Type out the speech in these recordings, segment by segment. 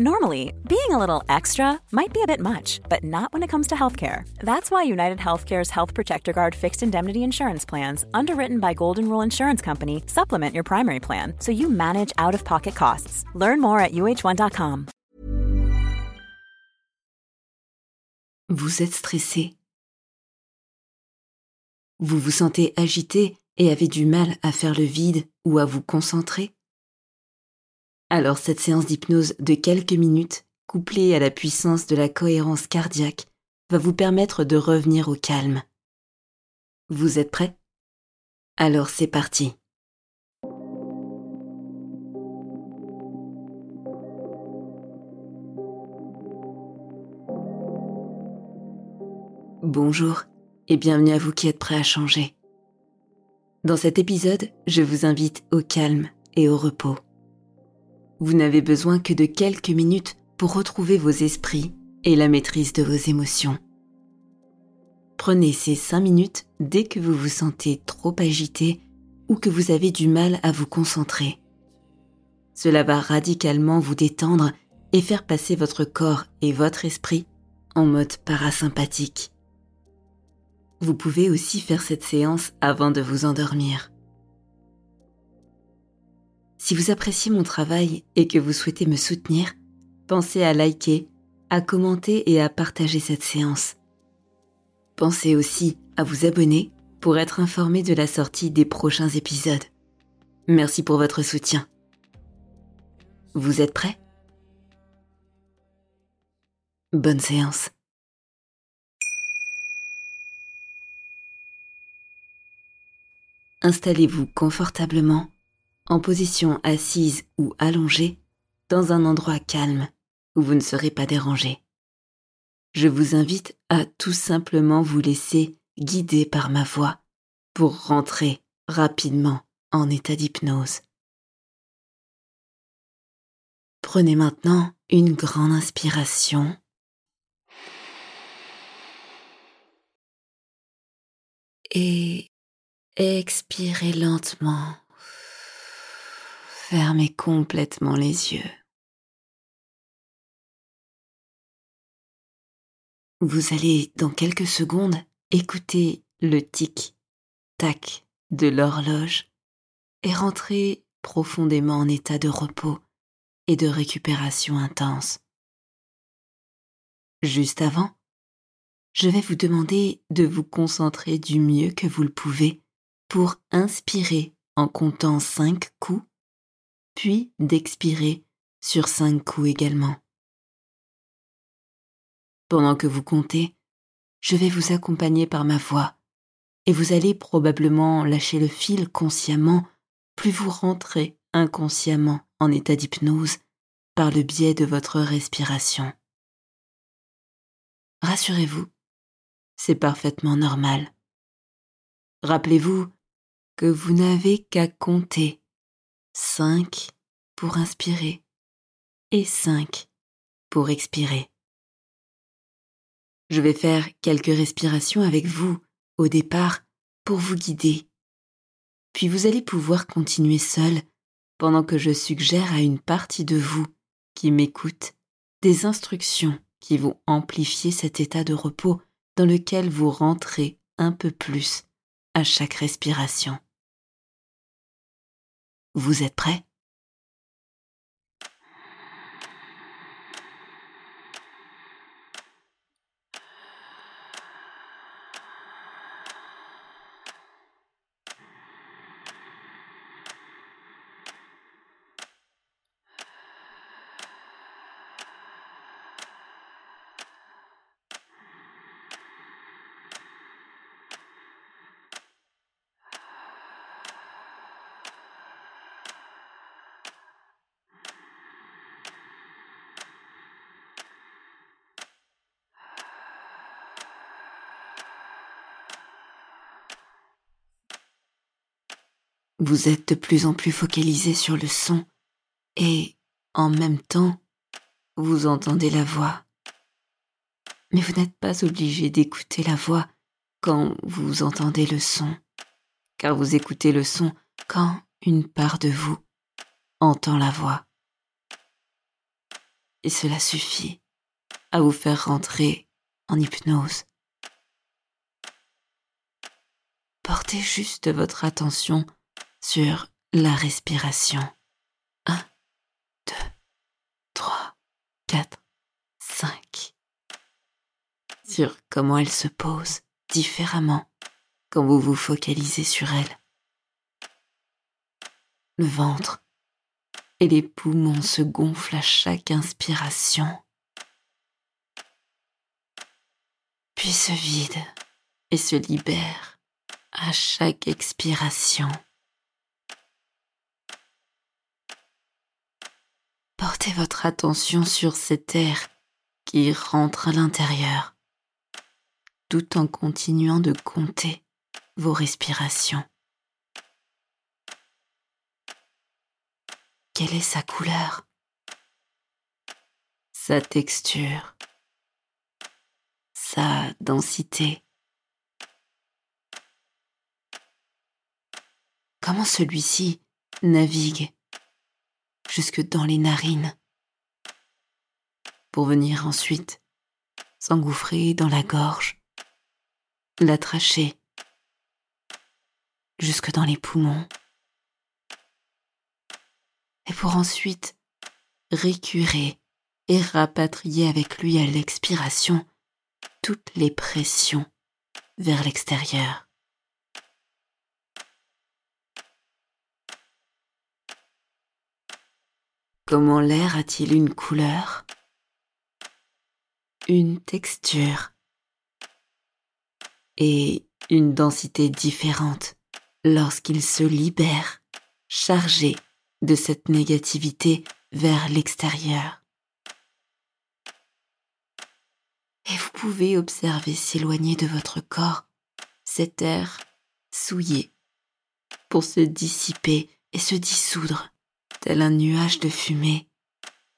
Normally, being a little extra might be a bit much, but not when it comes to healthcare. That's why United Healthcare's Health Protector Guard fixed indemnity insurance plans, underwritten by Golden Rule Insurance Company, supplement your primary plan so you manage out of pocket costs. Learn more at uh1.com. Vous êtes stressé. Vous vous sentez agité et avez du mal à faire le vide ou à vous concentrer Alors cette séance d'hypnose de quelques minutes, couplée à la puissance de la cohérence cardiaque, va vous permettre de revenir au calme. Vous êtes prêt Alors c'est parti. Bonjour et bienvenue à vous qui êtes prêts à changer. Dans cet épisode, je vous invite au calme et au repos. Vous n'avez besoin que de quelques minutes pour retrouver vos esprits et la maîtrise de vos émotions. Prenez ces cinq minutes dès que vous vous sentez trop agité ou que vous avez du mal à vous concentrer. Cela va radicalement vous détendre et faire passer votre corps et votre esprit en mode parasympathique. Vous pouvez aussi faire cette séance avant de vous endormir. Si vous appréciez mon travail et que vous souhaitez me soutenir, pensez à liker, à commenter et à partager cette séance. Pensez aussi à vous abonner pour être informé de la sortie des prochains épisodes. Merci pour votre soutien. Vous êtes prêts? Bonne séance. Installez-vous confortablement, en position assise ou allongée, dans un endroit calme où vous ne serez pas dérangé. Je vous invite à tout simplement vous laisser guider par ma voix pour rentrer rapidement en état d'hypnose. Prenez maintenant une grande inspiration. Et expirez lentement. Fermez complètement les yeux. Vous allez dans quelques secondes écouter le tic-tac de l'horloge et rentrer profondément en état de repos et de récupération intense. Juste avant, je vais vous demander de vous concentrer du mieux que vous le pouvez pour inspirer en comptant cinq coups, puis d'expirer sur cinq coups également. Pendant que vous comptez, je vais vous accompagner par ma voix, et vous allez probablement lâcher le fil consciemment, plus vous rentrez inconsciemment en état d'hypnose par le biais de votre respiration. Rassurez-vous, c'est parfaitement normal. Rappelez-vous que vous n'avez qu'à compter 5 pour inspirer et 5 pour expirer. Je vais faire quelques respirations avec vous au départ pour vous guider. Puis vous allez pouvoir continuer seul pendant que je suggère à une partie de vous qui m'écoute des instructions qui vont amplifier cet état de repos dans lequel vous rentrez un peu plus à chaque respiration. Vous êtes prêts? Vous êtes de plus en plus focalisé sur le son et, en même temps, vous entendez la voix. Mais vous n'êtes pas obligé d'écouter la voix quand vous entendez le son, car vous écoutez le son quand une part de vous entend la voix. Et cela suffit à vous faire rentrer en hypnose. Portez juste votre attention sur la respiration. 1, 2, 3, 4, 5. Sur comment elle se pose différemment quand vous vous focalisez sur elle. Le ventre et les poumons se gonflent à chaque inspiration, puis se vident et se libèrent à chaque expiration. Portez votre attention sur cet air qui rentre à l'intérieur, tout en continuant de compter vos respirations. Quelle est sa couleur? Sa texture? Sa densité? Comment celui-ci navigue? Jusque dans les narines, pour venir ensuite s'engouffrer dans la gorge, la trachée, jusque dans les poumons, et pour ensuite récurer et rapatrier avec lui à l'expiration toutes les pressions vers l'extérieur. Comment l'air a-t-il une couleur? Une texture. Et une densité différente lorsqu'il se libère, chargé de cette négativité vers l'extérieur. Et vous pouvez observer s'éloigner de votre corps cet air souillé pour se dissiper et se dissoudre tel un nuage de fumée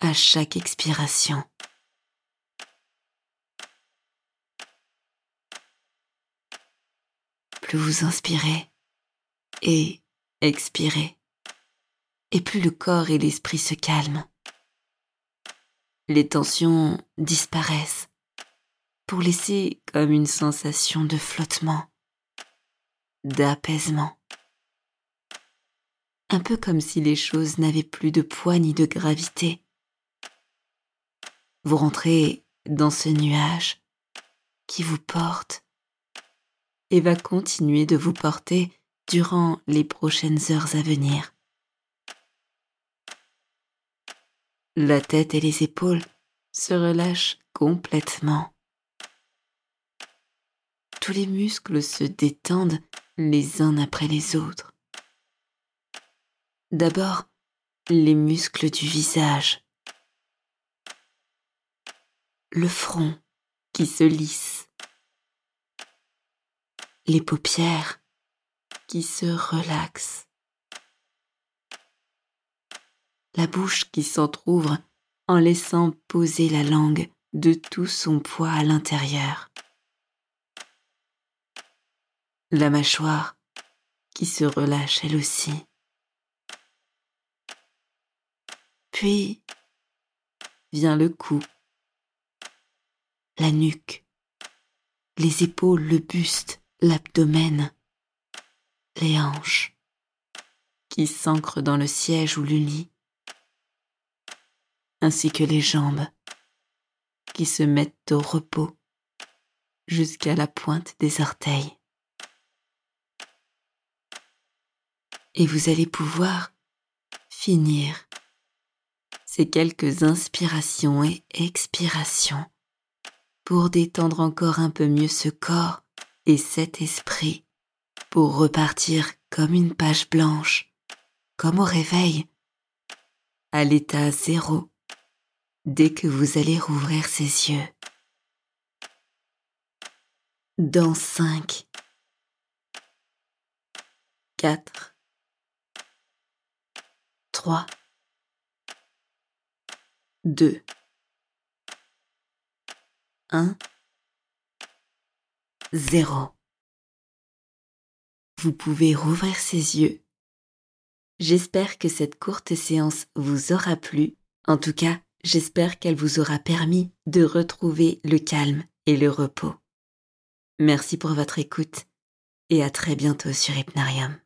à chaque expiration. Plus vous inspirez et expirez, et plus le corps et l'esprit se calment. Les tensions disparaissent pour laisser comme une sensation de flottement, d'apaisement un peu comme si les choses n'avaient plus de poids ni de gravité. Vous rentrez dans ce nuage qui vous porte et va continuer de vous porter durant les prochaines heures à venir. La tête et les épaules se relâchent complètement. Tous les muscles se détendent les uns après les autres. D'abord, les muscles du visage. Le front qui se lisse. Les paupières qui se relaxent. La bouche qui s'entr'ouvre en laissant poser la langue de tout son poids à l'intérieur. La mâchoire qui se relâche elle aussi. Puis vient le cou, la nuque, les épaules, le buste, l'abdomen, les hanches qui s'ancrent dans le siège ou le lit, ainsi que les jambes qui se mettent au repos jusqu'à la pointe des orteils. Et vous allez pouvoir finir ces quelques inspirations et expirations pour détendre encore un peu mieux ce corps et cet esprit pour repartir comme une page blanche, comme au réveil, à l'état zéro, dès que vous allez rouvrir ses yeux. Dans cinq, quatre, 3, 2, 1, 0. Vous pouvez rouvrir ses yeux. J'espère que cette courte séance vous aura plu. En tout cas, j'espère qu'elle vous aura permis de retrouver le calme et le repos. Merci pour votre écoute et à très bientôt sur Hypnarium.